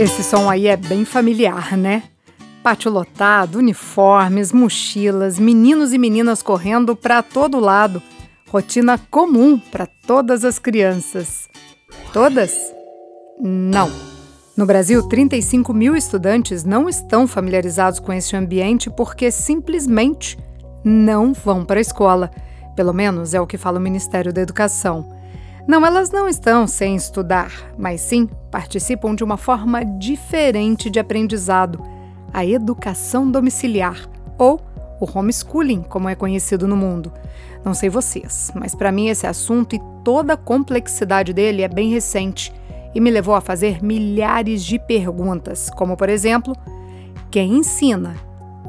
Esse som aí é bem familiar, né? Pátio lotado, uniformes, mochilas, meninos e meninas correndo para todo lado. Rotina comum para todas as crianças. Todas? Não. No Brasil, 35 mil estudantes não estão familiarizados com esse ambiente porque simplesmente não vão para a escola. Pelo menos é o que fala o Ministério da Educação. Não, elas não estão sem estudar, mas sim participam de uma forma diferente de aprendizado a educação domiciliar, ou o homeschooling, como é conhecido no mundo. Não sei vocês, mas para mim esse assunto e toda a complexidade dele é bem recente e me levou a fazer milhares de perguntas, como por exemplo, quem ensina?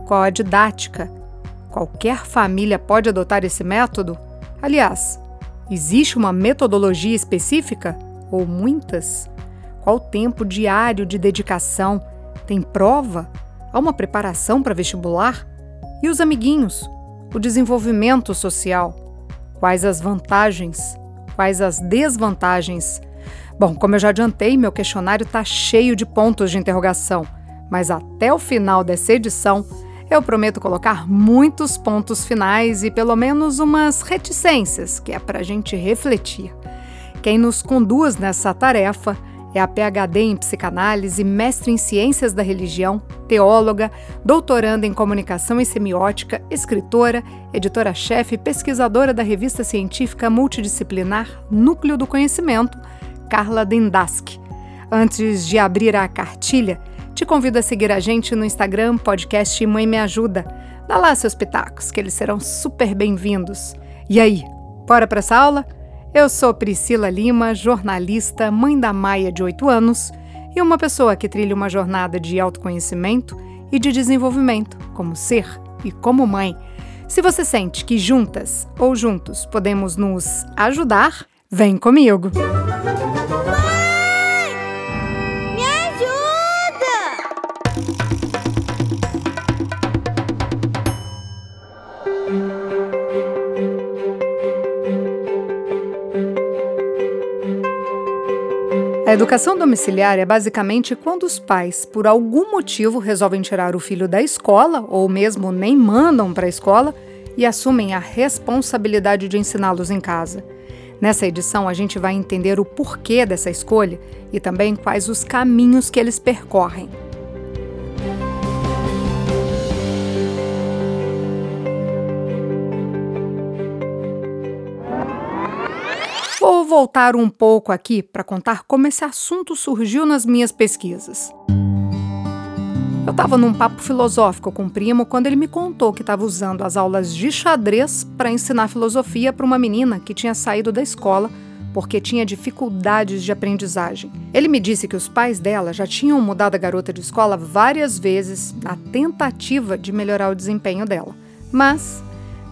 Qual a didática? Qualquer família pode adotar esse método? Aliás, existe uma metodologia específica ou muitas? Qual tempo diário de dedicação? Tem prova? Há uma preparação para vestibular? E os amiguinhos? O desenvolvimento social? Quais as vantagens? Quais as desvantagens? Bom, como eu já adiantei, meu questionário está cheio de pontos de interrogação, mas até o final dessa edição eu prometo colocar muitos pontos finais e pelo menos umas reticências, que é para a gente refletir. Quem nos conduz nessa tarefa é a PhD em psicanálise, mestre em ciências da religião, teóloga, doutoranda em comunicação e semiótica, escritora, editora-chefe e pesquisadora da revista científica multidisciplinar Núcleo do Conhecimento, Carla Dendask. Antes de abrir a cartilha, te convido a seguir a gente no Instagram, podcast Mãe Me Ajuda. Dá lá seus pitacos, que eles serão super bem-vindos. E aí, bora para essa aula? Eu sou Priscila Lima, jornalista, mãe da Maia de 8 anos e uma pessoa que trilha uma jornada de autoconhecimento e de desenvolvimento como ser e como mãe. Se você sente que juntas ou juntos podemos nos ajudar, vem comigo! A educação domiciliar é basicamente quando os pais, por algum motivo, resolvem tirar o filho da escola ou mesmo nem mandam para a escola e assumem a responsabilidade de ensiná-los em casa. Nessa edição, a gente vai entender o porquê dessa escolha e também quais os caminhos que eles percorrem. Voltar um pouco aqui para contar como esse assunto surgiu nas minhas pesquisas. Eu estava num papo filosófico com o primo quando ele me contou que estava usando as aulas de xadrez para ensinar filosofia para uma menina que tinha saído da escola porque tinha dificuldades de aprendizagem. Ele me disse que os pais dela já tinham mudado a garota de escola várias vezes na tentativa de melhorar o desempenho dela, mas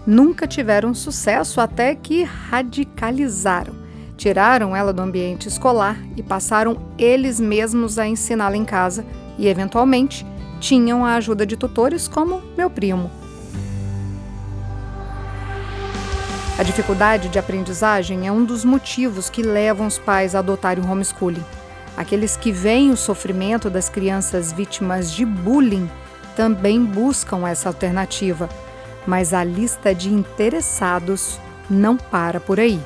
nunca tiveram sucesso até que radicalizaram. Tiraram ela do ambiente escolar e passaram eles mesmos a ensiná-la em casa e, eventualmente, tinham a ajuda de tutores como meu primo. A dificuldade de aprendizagem é um dos motivos que levam os pais a adotarem o homeschooling. Aqueles que veem o sofrimento das crianças vítimas de bullying também buscam essa alternativa, mas a lista de interessados não para por aí.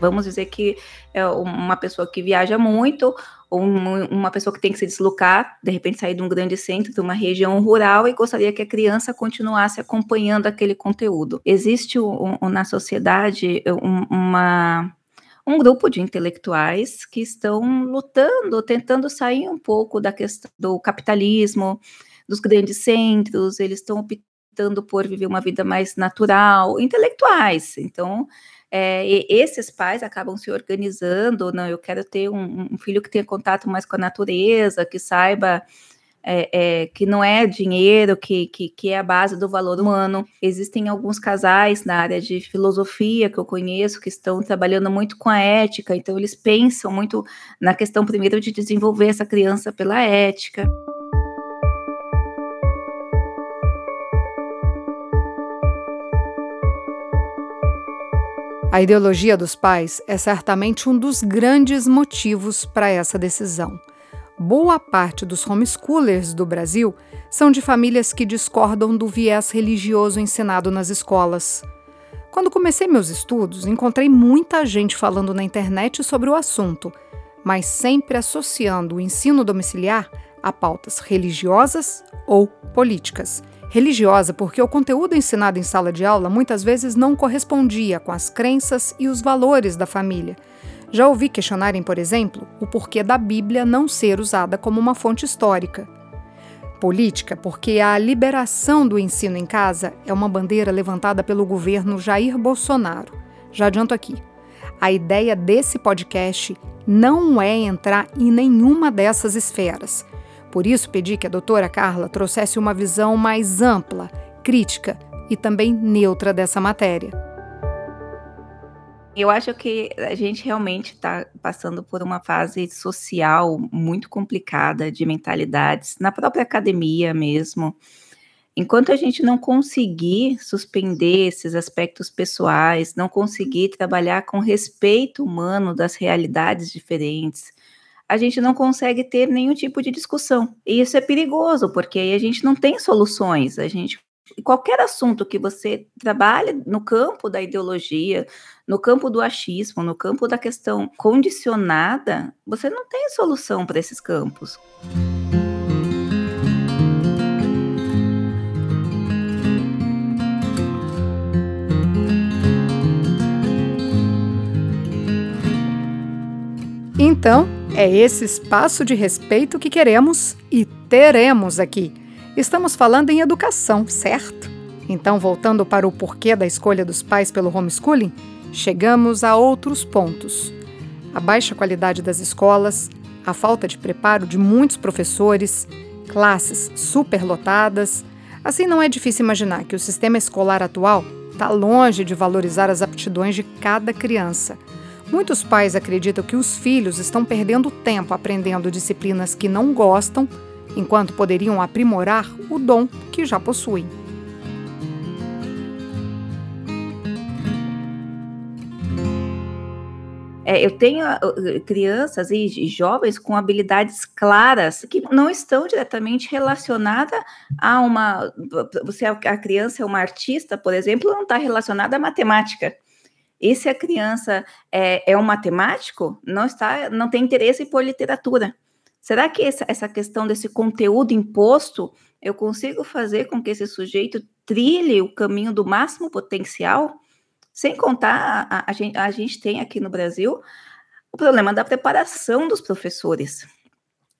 Vamos dizer que é uma pessoa que viaja muito, ou uma pessoa que tem que se deslocar, de repente sair de um grande centro, de uma região rural e gostaria que a criança continuasse acompanhando aquele conteúdo. Existe um, um, na sociedade um, uma um grupo de intelectuais que estão lutando, tentando sair um pouco da questão do capitalismo, dos grandes centros, eles estão optando por viver uma vida mais natural, intelectuais. Então, é, esses pais acabam se organizando, não, eu quero ter um, um, filho que tenha contato mais com a natureza, que saiba é, é, que não é dinheiro, que, que, que, é a base do valor humano. Existem alguns casais na área de filosofia que eu conheço que estão trabalhando muito com a ética, então eles pensam muito na questão primeiro de desenvolver essa criança pela ética. A ideologia dos pais é certamente um dos grandes motivos para essa decisão. boa parte dos homeschoolers do Brasil são de famílias que discordam do viés religioso ensinado nas escolas. Quando comecei meus estudos, encontrei muita gente falando na internet sobre o assunto, mas sempre associando o ensino domiciliar a pautas religiosas ou políticas. Religiosa porque o conteúdo ensinado em sala de aula muitas vezes não correspondia com as crenças e os valores da família. Já ouvi questionarem, por exemplo, o porquê da Bíblia não ser usada como uma fonte histórica política porque a liberação do ensino em casa é uma bandeira levantada pelo governo Jair Bolsonaro. Já adianto aqui. A ideia desse podcast não é entrar em nenhuma dessas esferas. Por isso, pedi que a doutora Carla trouxesse uma visão mais ampla, crítica e também neutra dessa matéria. Eu acho que a gente realmente está passando por uma fase social muito complicada de mentalidades, na própria academia mesmo. Enquanto a gente não conseguir suspender esses aspectos pessoais, não conseguir trabalhar com respeito humano das realidades diferentes, a gente não consegue ter nenhum tipo de discussão. E isso é perigoso, porque aí a gente não tem soluções, a gente qualquer assunto que você trabalhe no campo da ideologia, no campo do achismo, no campo da questão condicionada, você não tem solução para esses campos. Então, é esse espaço de respeito que queremos e teremos aqui. Estamos falando em educação, certo? Então, voltando para o porquê da escolha dos pais pelo homeschooling, chegamos a outros pontos. A baixa qualidade das escolas, a falta de preparo de muitos professores, classes superlotadas. Assim, não é difícil imaginar que o sistema escolar atual está longe de valorizar as aptidões de cada criança. Muitos pais acreditam que os filhos estão perdendo tempo aprendendo disciplinas que não gostam enquanto poderiam aprimorar o dom que já possuem. É, eu tenho crianças e jovens com habilidades claras que não estão diretamente relacionadas a uma. Você, a criança é uma artista, por exemplo, não está relacionada à matemática. E se a criança é, é um matemático, não está, não tem interesse por literatura. Será que essa, essa questão desse conteúdo imposto eu consigo fazer com que esse sujeito trilhe o caminho do máximo potencial? Sem contar, a, a, gente, a gente tem aqui no Brasil o problema da preparação dos professores.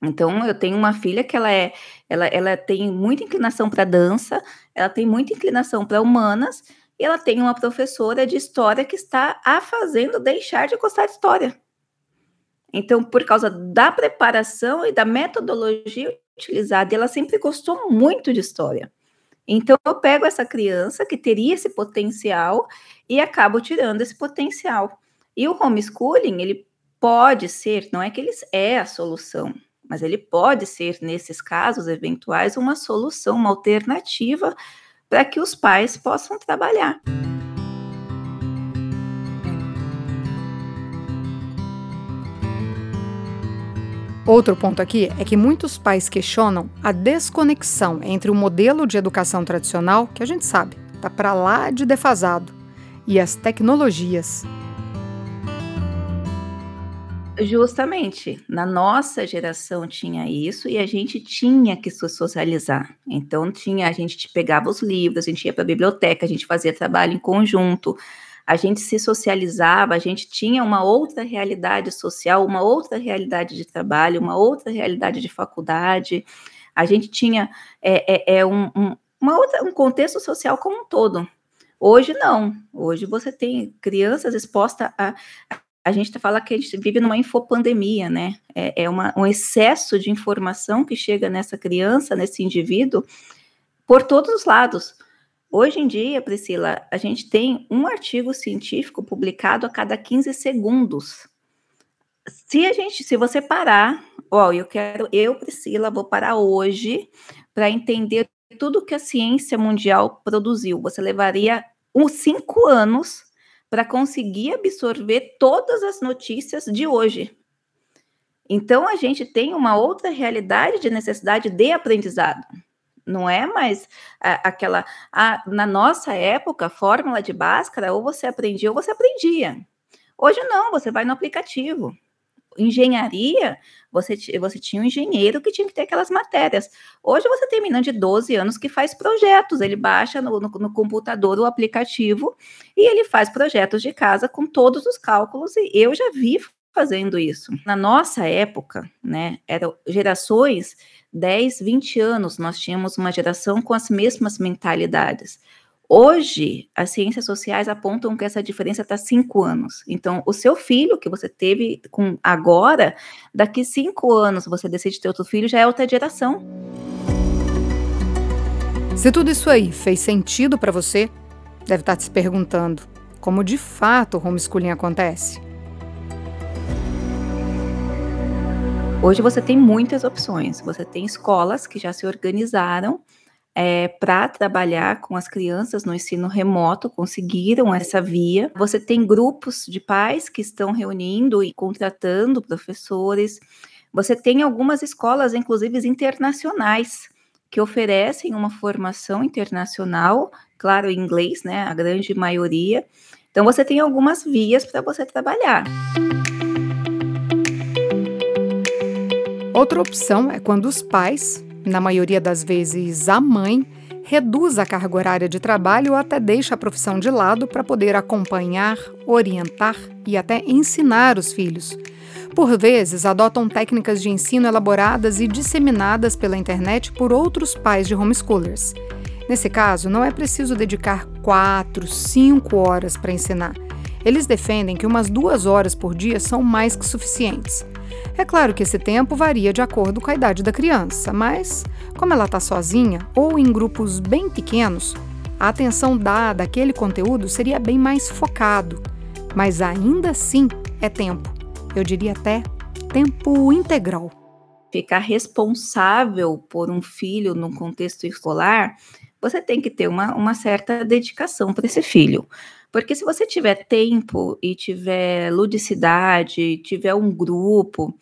Então, eu tenho uma filha que ela é, ela, ela tem muita inclinação para dança, ela tem muita inclinação para humanas, ela tem uma professora de história que está a fazendo deixar de gostar de história. Então, por causa da preparação e da metodologia utilizada, ela sempre gostou muito de história. Então, eu pego essa criança que teria esse potencial e acabo tirando esse potencial. E o homeschooling, ele pode ser, não é que ele é a solução, mas ele pode ser, nesses casos eventuais, uma solução, uma alternativa para que os pais possam trabalhar. Outro ponto aqui é que muitos pais questionam a desconexão entre o modelo de educação tradicional, que a gente sabe, está para lá de defasado, e as tecnologias. Justamente, na nossa geração tinha isso e a gente tinha que se socializar. Então tinha, a gente pegava os livros, a gente ia para a biblioteca, a gente fazia trabalho em conjunto, a gente se socializava, a gente tinha uma outra realidade social, uma outra realidade de trabalho, uma outra realidade de faculdade, a gente tinha é, é, é um, um, uma outra, um contexto social como um todo. Hoje não, hoje você tem crianças expostas a. A gente fala que a gente vive numa infopandemia, né? É, é uma, um excesso de informação que chega nessa criança, nesse indivíduo, por todos os lados. Hoje em dia, Priscila, a gente tem um artigo científico publicado a cada 15 segundos. Se a gente, se você parar, ó, eu quero, eu, Priscila, vou parar hoje para entender tudo que a ciência mundial produziu. Você levaria uns cinco anos para conseguir absorver todas as notícias de hoje. Então a gente tem uma outra realidade de necessidade de aprendizado. Não é mais aquela. na nossa época, fórmula de Bhaskara, ou você aprendia ou você aprendia. Hoje não, você vai no aplicativo. Engenharia, você, você tinha um engenheiro que tinha que ter aquelas matérias. Hoje você tem menino de 12 anos que faz projetos, ele baixa no, no, no computador o aplicativo e ele faz projetos de casa com todos os cálculos, e eu já vi fazendo isso. Na nossa época, né, eram gerações 10, 20 anos, nós tínhamos uma geração com as mesmas mentalidades. Hoje, as ciências sociais apontam que essa diferença está cinco anos. Então, o seu filho que você teve com agora, daqui cinco anos você decide ter outro filho, já é outra geração. Se tudo isso aí fez sentido para você, deve estar tá se perguntando como de fato o homeschooling acontece. Hoje você tem muitas opções. Você tem escolas que já se organizaram é, para trabalhar com as crianças no ensino remoto, conseguiram essa via. Você tem grupos de pais que estão reunindo e contratando professores. Você tem algumas escolas, inclusive internacionais, que oferecem uma formação internacional, claro, em inglês, né? A grande maioria. Então, você tem algumas vias para você trabalhar. Outra opção é quando os pais, na maioria das vezes a mãe, reduz a carga horária de trabalho ou até deixa a profissão de lado para poder acompanhar, orientar e até ensinar os filhos. Por vezes, adotam técnicas de ensino elaboradas e disseminadas pela internet por outros pais de homeschoolers. Nesse caso, não é preciso dedicar quatro, cinco horas para ensinar. Eles defendem que umas duas horas por dia são mais que suficientes. É claro que esse tempo varia de acordo com a idade da criança, mas, como ela está sozinha ou em grupos bem pequenos, a atenção dada àquele conteúdo seria bem mais focado. Mas ainda assim é tempo. Eu diria até tempo integral. Ficar responsável por um filho num contexto escolar, você tem que ter uma, uma certa dedicação para esse filho. Porque se você tiver tempo e tiver ludicidade, tiver um grupo,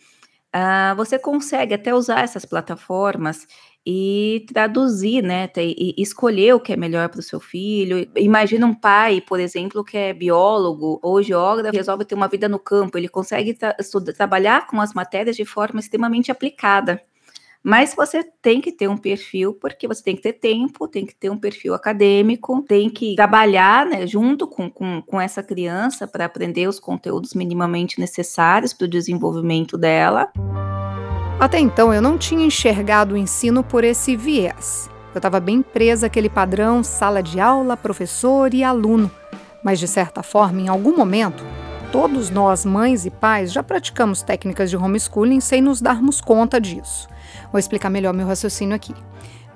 uh, você consegue até usar essas plataformas e traduzir, né, e escolher o que é melhor para o seu filho. Imagina um pai, por exemplo, que é biólogo ou geógrafo, resolve ter uma vida no campo, ele consegue tra trabalhar com as matérias de forma extremamente aplicada. Mas você tem que ter um perfil, porque você tem que ter tempo, tem que ter um perfil acadêmico, tem que trabalhar né, junto com, com, com essa criança para aprender os conteúdos minimamente necessários para o desenvolvimento dela. Até então eu não tinha enxergado o ensino por esse viés. Eu estava bem presa àquele padrão sala de aula, professor e aluno. Mas de certa forma, em algum momento, todos nós, mães e pais, já praticamos técnicas de homeschooling sem nos darmos conta disso. Vou explicar melhor meu raciocínio aqui.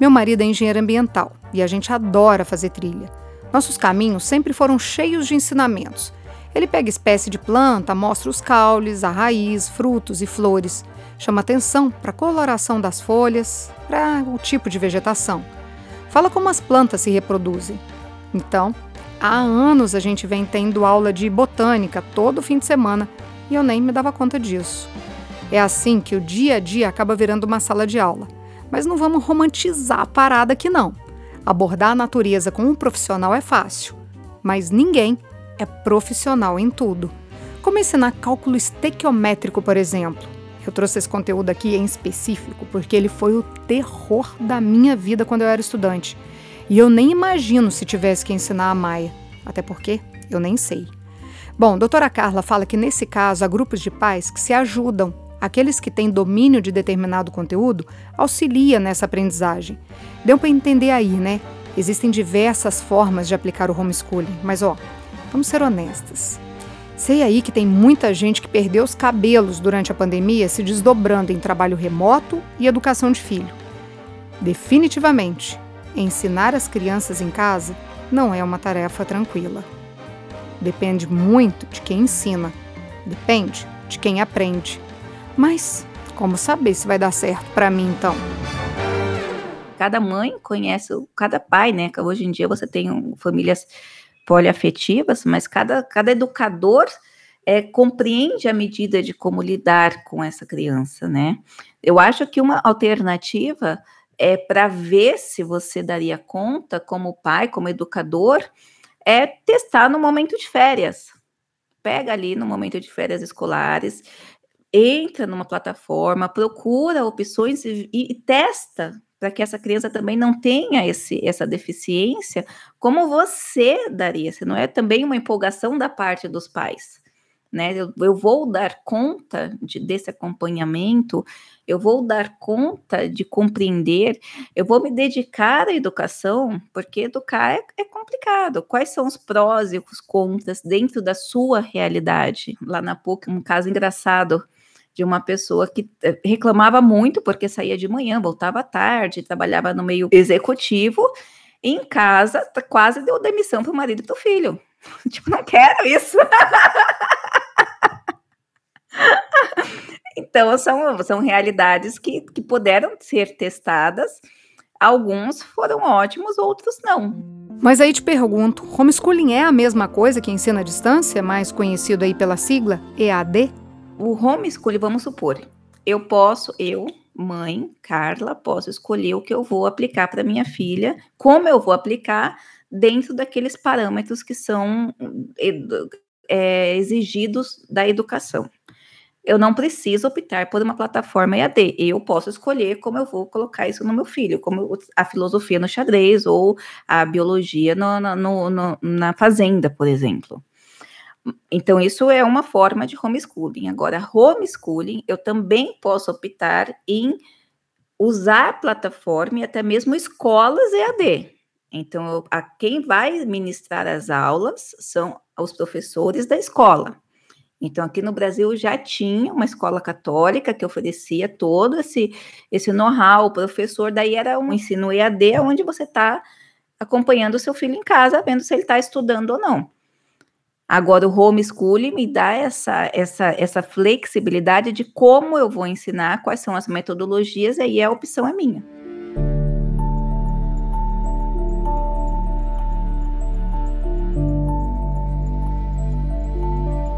Meu marido é engenheiro ambiental e a gente adora fazer trilha. Nossos caminhos sempre foram cheios de ensinamentos. Ele pega espécie de planta, mostra os caules, a raiz, frutos e flores, chama atenção para a coloração das folhas, para o tipo de vegetação. Fala como as plantas se reproduzem. Então, há anos a gente vem tendo aula de botânica todo fim de semana e eu nem me dava conta disso. É assim que o dia a dia acaba virando uma sala de aula. Mas não vamos romantizar a parada aqui não. Abordar a natureza com um profissional é fácil, mas ninguém é profissional em tudo. Como ensinar cálculo estequiométrico, por exemplo? Eu trouxe esse conteúdo aqui em específico porque ele foi o terror da minha vida quando eu era estudante. E eu nem imagino se tivesse que ensinar a Maia, até porque eu nem sei. Bom, doutora Carla fala que nesse caso há grupos de pais que se ajudam aqueles que têm domínio de determinado conteúdo, auxilia nessa aprendizagem. Deu para entender aí, né? Existem diversas formas de aplicar o homeschooling, mas ó, vamos ser honestas. Sei aí que tem muita gente que perdeu os cabelos durante a pandemia se desdobrando em trabalho remoto e educação de filho. Definitivamente, ensinar as crianças em casa não é uma tarefa tranquila. Depende muito de quem ensina, depende de quem aprende. Mas como saber se vai dar certo para mim então? Cada mãe conhece, cada pai, né? Hoje em dia você tem famílias poliafetivas, mas cada, cada educador é, compreende a medida de como lidar com essa criança, né? Eu acho que uma alternativa é para ver se você daria conta, como pai, como educador, é testar no momento de férias. Pega ali no momento de férias escolares, entra numa plataforma, procura opções e, e testa para que essa criança também não tenha esse, essa deficiência, como você daria? Se não é também uma empolgação da parte dos pais né? Eu, eu vou dar conta de, desse acompanhamento, eu vou dar conta de compreender, eu vou me dedicar à educação, porque educar é, é complicado. Quais são os prós e os contras dentro da sua realidade? Lá na PUC, um caso engraçado de uma pessoa que eh, reclamava muito porque saía de manhã, voltava tarde, trabalhava no meio executivo, em casa quase deu demissão para o marido e para o filho. Tipo, não quero isso. então, são, são realidades que, que puderam ser testadas. Alguns foram ótimos, outros não. Mas aí te pergunto, homeschooling é a mesma coisa que ensino à distância, mais conhecido aí pela sigla EAD? O homeschooling, vamos supor, eu posso, eu, mãe, Carla, posso escolher o que eu vou aplicar para minha filha, como eu vou aplicar dentro daqueles parâmetros que são é, exigidos da educação eu não preciso optar por uma plataforma EAD. Eu posso escolher como eu vou colocar isso no meu filho, como a filosofia no xadrez ou a biologia no, no, no, na fazenda, por exemplo. Então, isso é uma forma de homeschooling. Agora, homeschooling, eu também posso optar em usar a plataforma e até mesmo escolas EAD. Então, a quem vai ministrar as aulas são os professores da escola. Então, aqui no Brasil já tinha uma escola católica que oferecia todo esse, esse know-how, o professor, daí era um ensino EAD, onde você está acompanhando o seu filho em casa, vendo se ele está estudando ou não. Agora, o homeschooling me dá essa, essa, essa flexibilidade de como eu vou ensinar, quais são as metodologias, e aí a opção é minha.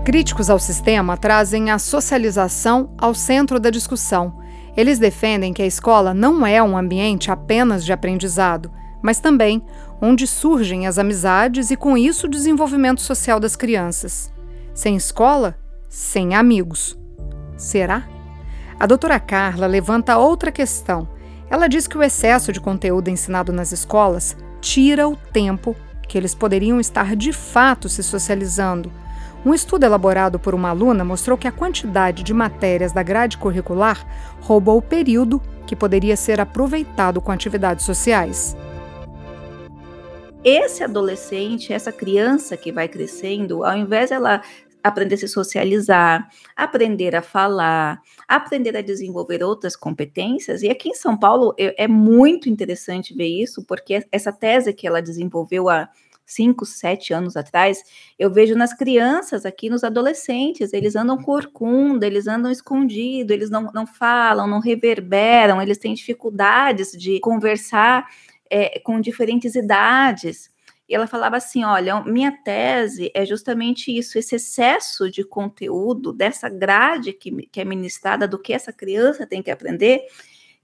Críticos ao sistema trazem a socialização ao centro da discussão. Eles defendem que a escola não é um ambiente apenas de aprendizado, mas também onde surgem as amizades e, com isso, o desenvolvimento social das crianças. Sem escola, sem amigos. Será? A doutora Carla levanta outra questão. Ela diz que o excesso de conteúdo ensinado nas escolas tira o tempo que eles poderiam estar de fato se socializando um estudo elaborado por uma aluna mostrou que a quantidade de matérias da grade curricular roubou o período que poderia ser aproveitado com atividades sociais. Esse adolescente, essa criança que vai crescendo, ao invés de ela aprender a se socializar, aprender a falar, aprender a desenvolver outras competências. E aqui em São Paulo é, é muito interessante ver isso, porque essa tese que ela desenvolveu há cinco, sete anos atrás, eu vejo nas crianças aqui, nos adolescentes, eles andam corcunda, eles andam escondidos, eles não, não falam, não reverberam, eles têm dificuldades de conversar é, com diferentes idades. E ela falava assim: olha, minha tese é justamente isso, esse excesso de conteúdo, dessa grade que, que é ministrada do que essa criança tem que aprender,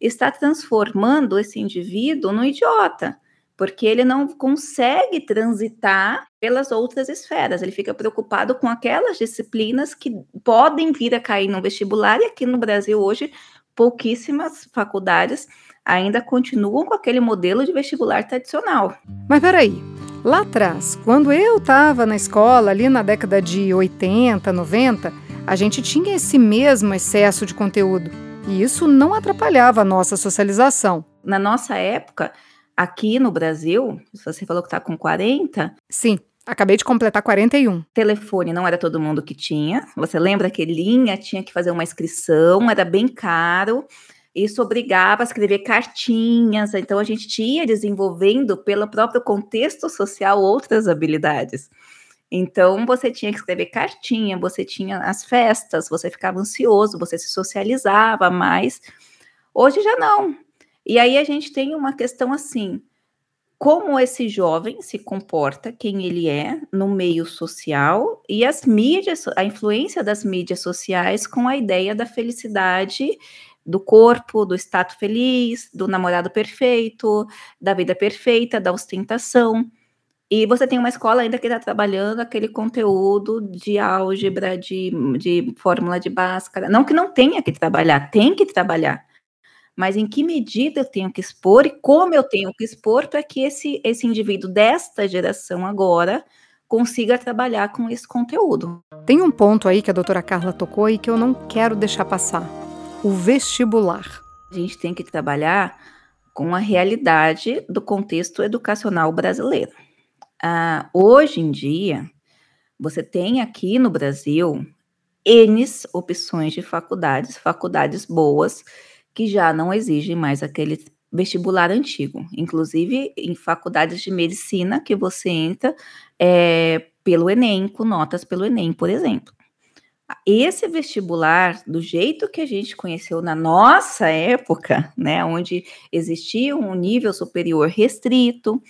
está transformando esse indivíduo no idiota porque ele não consegue transitar pelas outras esferas, ele fica preocupado com aquelas disciplinas que podem vir a cair no vestibular, e aqui no Brasil hoje, pouquíssimas faculdades ainda continuam com aquele modelo de vestibular tradicional. Mas peraí, lá atrás, quando eu estava na escola, ali na década de 80, 90, a gente tinha esse mesmo excesso de conteúdo. E isso não atrapalhava a nossa socialização. Na nossa época, Aqui no Brasil, você falou que está com 40. Sim, acabei de completar 41. Telefone não era todo mundo que tinha. Você lembra que linha tinha que fazer uma inscrição, era bem caro. Isso obrigava a escrever cartinhas, então a gente ia desenvolvendo, pelo próprio contexto social, outras habilidades. Então você tinha que escrever cartinha, você tinha as festas, você ficava ansioso, você se socializava mais. Hoje já não. E aí a gente tem uma questão assim: como esse jovem se comporta, quem ele é no meio social e as mídias, a influência das mídias sociais com a ideia da felicidade do corpo, do status feliz, do namorado perfeito, da vida perfeita, da ostentação. E você tem uma escola ainda que está trabalhando aquele conteúdo de álgebra, de, de fórmula de Bhaskara. Não que não tenha que trabalhar, tem que trabalhar mas em que medida eu tenho que expor e como eu tenho que expor para que esse, esse indivíduo desta geração agora consiga trabalhar com esse conteúdo. Tem um ponto aí que a doutora Carla tocou e que eu não quero deixar passar: o vestibular. A gente tem que trabalhar com a realidade do contexto educacional brasileiro. Ah, hoje em dia, você tem aqui no Brasil N opções de faculdades, faculdades boas, que já não exigem mais aquele vestibular antigo. Inclusive, em faculdades de medicina que você entra é, pelo Enem, com notas pelo Enem, por exemplo. Esse vestibular, do jeito que a gente conheceu na nossa época, né, onde existia um nível superior restrito,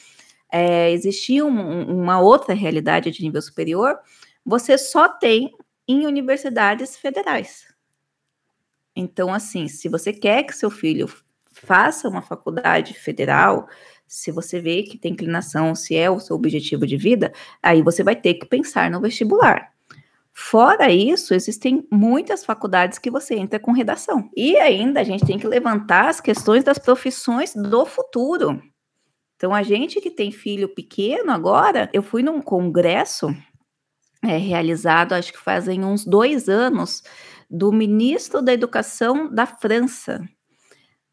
é, existia um, uma outra realidade de nível superior, você só tem em universidades federais. Então, assim, se você quer que seu filho faça uma faculdade federal, se você vê que tem inclinação, se é o seu objetivo de vida, aí você vai ter que pensar no vestibular. Fora isso, existem muitas faculdades que você entra com redação. E ainda a gente tem que levantar as questões das profissões do futuro. Então, a gente que tem filho pequeno agora, eu fui num congresso é, realizado, acho que fazem uns dois anos, do ministro da Educação da França.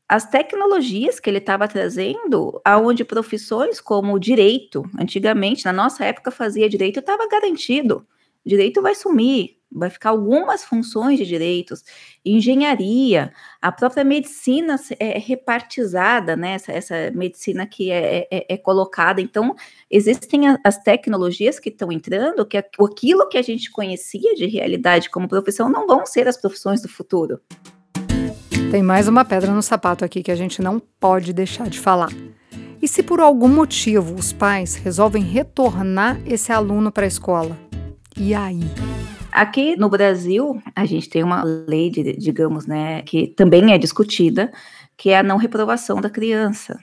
As tecnologias que ele estava trazendo, aonde profissões como direito, antigamente, na nossa época fazia direito, estava garantido. Direito vai sumir, vai ficar algumas funções de direitos, engenharia, a própria medicina é repartizada, né? Essa, essa medicina que é, é, é, colocada. Então, existem as tecnologias que estão entrando, que aquilo que a gente conhecia de realidade como profissão não vão ser as profissões do futuro. Tem mais uma pedra no sapato aqui que a gente não pode deixar de falar. E se por algum motivo os pais resolvem retornar esse aluno para a escola? E aí? Aqui no Brasil, a gente tem uma lei, de, digamos, né, que também é discutida, que é a não reprovação da criança.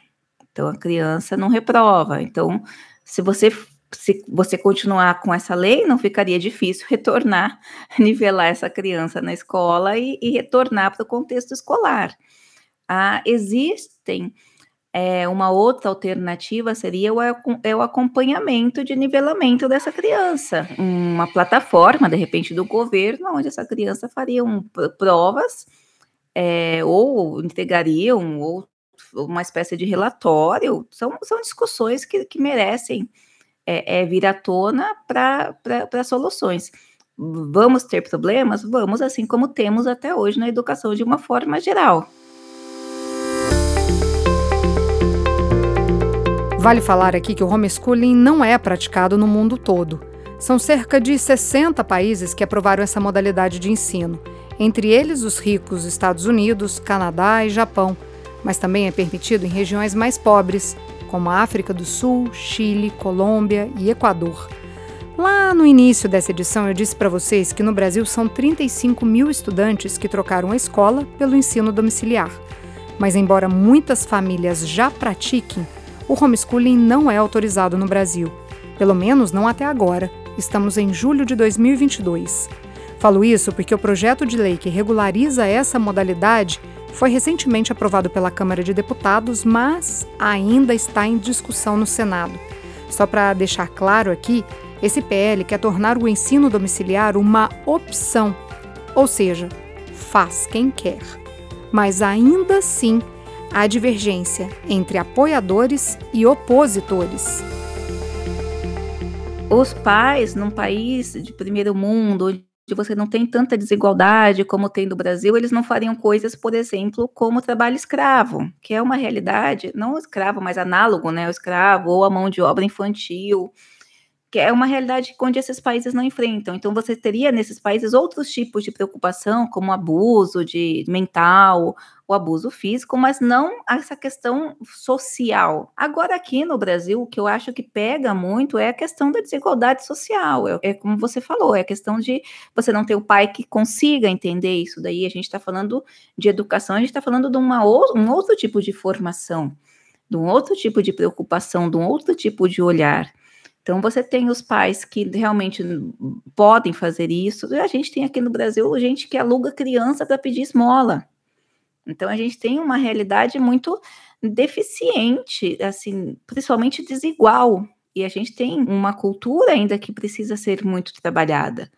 Então, a criança não reprova. Então, se você se você continuar com essa lei, não ficaria difícil retornar, nivelar essa criança na escola e, e retornar para o contexto escolar. Ah, existem é, uma outra alternativa seria o, é o acompanhamento de nivelamento dessa criança. Uma plataforma, de repente, do governo, onde essa criança faria um, provas é, ou entregariam ou uma espécie de relatório. São, são discussões que, que merecem é, é, vir à tona para soluções. Vamos ter problemas? Vamos, assim como temos até hoje na educação de uma forma geral. Vale falar aqui que o homeschooling não é praticado no mundo todo. São cerca de 60 países que aprovaram essa modalidade de ensino, entre eles os ricos Estados Unidos, Canadá e Japão, mas também é permitido em regiões mais pobres, como a África do Sul, Chile, Colômbia e Equador. Lá no início dessa edição, eu disse para vocês que no Brasil são 35 mil estudantes que trocaram a escola pelo ensino domiciliar. Mas, embora muitas famílias já pratiquem, o homeschooling não é autorizado no Brasil. Pelo menos não até agora. Estamos em julho de 2022. Falo isso porque o projeto de lei que regulariza essa modalidade foi recentemente aprovado pela Câmara de Deputados, mas ainda está em discussão no Senado. Só para deixar claro aqui, esse PL quer tornar o ensino domiciliar uma opção, ou seja, faz quem quer. Mas ainda assim há divergência entre apoiadores e opositores. Os pais, num país de primeiro mundo, onde você não tem tanta desigualdade como tem no Brasil, eles não fariam coisas, por exemplo, como trabalho escravo, que é uma realidade, não o escravo, mas análogo, né, o escravo ou a mão de obra infantil, que é uma realidade onde esses países não enfrentam. Então, você teria nesses países outros tipos de preocupação, como abuso de mental, o abuso físico, mas não essa questão social. Agora, aqui no Brasil, o que eu acho que pega muito é a questão da desigualdade social. É, é como você falou, é a questão de você não ter o pai que consiga entender isso. Daí a gente está falando de educação, a gente está falando de uma, um outro tipo de formação, de um outro tipo de preocupação, de um outro tipo de olhar. Então, você tem os pais que realmente podem fazer isso. A gente tem aqui no Brasil gente que aluga criança para pedir esmola. Então, a gente tem uma realidade muito deficiente, assim, principalmente desigual. E a gente tem uma cultura ainda que precisa ser muito trabalhada.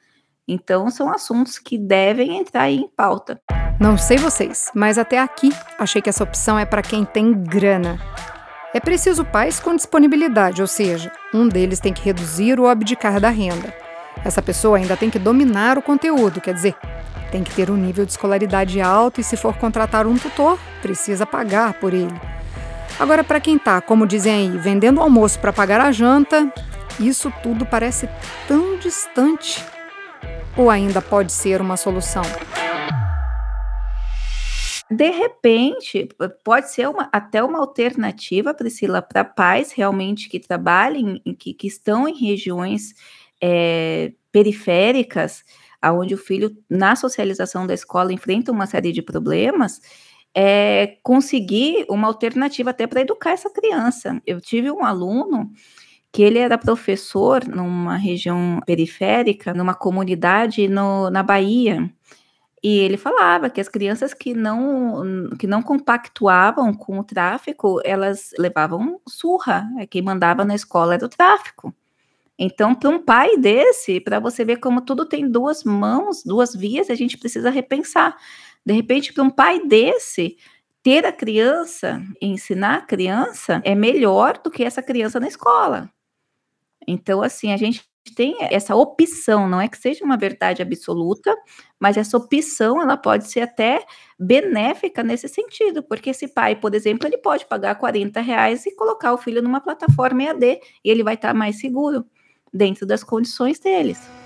Então, são assuntos que devem entrar em pauta. Não sei vocês, mas até aqui achei que essa opção é para quem tem grana. É preciso pais com disponibilidade, ou seja, um deles tem que reduzir ou abdicar da renda. Essa pessoa ainda tem que dominar o conteúdo, quer dizer, tem que ter um nível de escolaridade alto e, se for contratar um tutor, precisa pagar por ele. Agora, para quem está, como dizem aí, vendendo almoço para pagar a janta, isso tudo parece tão distante. Ou ainda pode ser uma solução? De repente, pode ser uma, até uma alternativa, Priscila, para pais realmente que trabalhem, que, que estão em regiões é, periféricas, onde o filho, na socialização da escola, enfrenta uma série de problemas, é, conseguir uma alternativa até para educar essa criança. Eu tive um aluno que ele era professor numa região periférica, numa comunidade no, na Bahia, e ele falava que as crianças que não, que não compactuavam com o tráfico, elas levavam surra. É, quem mandava na escola era o tráfico. Então, para um pai desse, para você ver como tudo tem duas mãos, duas vias, a gente precisa repensar. De repente, para um pai desse, ter a criança, ensinar a criança, é melhor do que essa criança na escola. Então, assim, a gente tem essa opção, não é que seja uma verdade absoluta, mas essa opção ela pode ser até benéfica nesse sentido, porque esse pai, por exemplo, ele pode pagar 40 reais e colocar o filho numa plataforma EAD e ele vai estar mais seguro dentro das condições deles.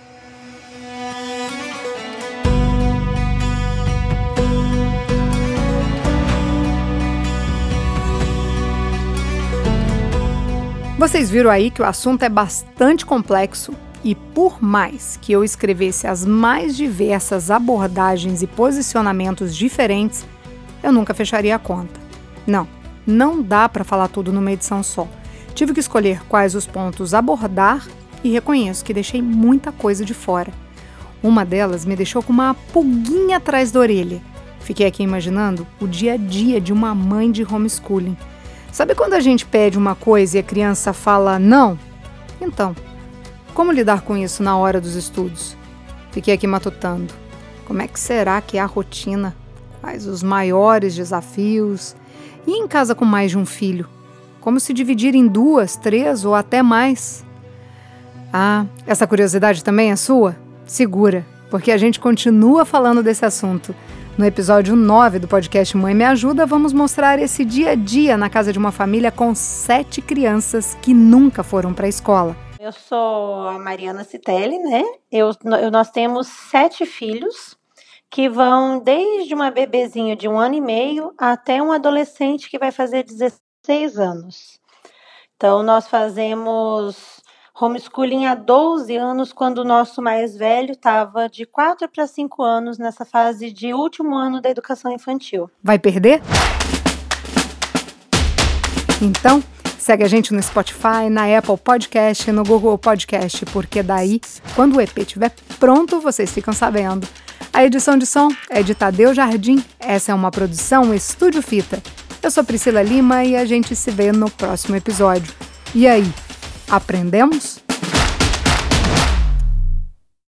Vocês viram aí que o assunto é bastante complexo e por mais que eu escrevesse as mais diversas abordagens e posicionamentos diferentes, eu nunca fecharia a conta. Não, não dá para falar tudo numa edição só. Tive que escolher quais os pontos abordar e reconheço que deixei muita coisa de fora. Uma delas me deixou com uma pulguinha atrás da orelha. Fiquei aqui imaginando o dia a dia de uma mãe de homeschooling Sabe quando a gente pede uma coisa e a criança fala não? Então, como lidar com isso na hora dos estudos? Fiquei aqui matutando. Como é que será que é a rotina? Quais os maiores desafios? E em casa com mais de um filho? Como se dividir em duas, três ou até mais? Ah, essa curiosidade também é sua? Segura, porque a gente continua falando desse assunto. No episódio 9 do podcast Mãe Me Ajuda, vamos mostrar esse dia a dia na casa de uma família com sete crianças que nunca foram para a escola. Eu sou a Mariana Citelli, né? Eu, nós temos sete filhos que vão desde uma bebezinha de um ano e meio até um adolescente que vai fazer 16 anos. Então, nós fazemos homeschooling há 12 anos, quando o nosso mais velho estava de 4 para 5 anos nessa fase de último ano da educação infantil. Vai perder? Então, segue a gente no Spotify, na Apple Podcast, no Google Podcast, porque daí, quando o EP estiver pronto, vocês ficam sabendo. A edição de som é de Tadeu Jardim. Essa é uma produção Estúdio Fita. Eu sou Priscila Lima e a gente se vê no próximo episódio. E aí? Aprendemos?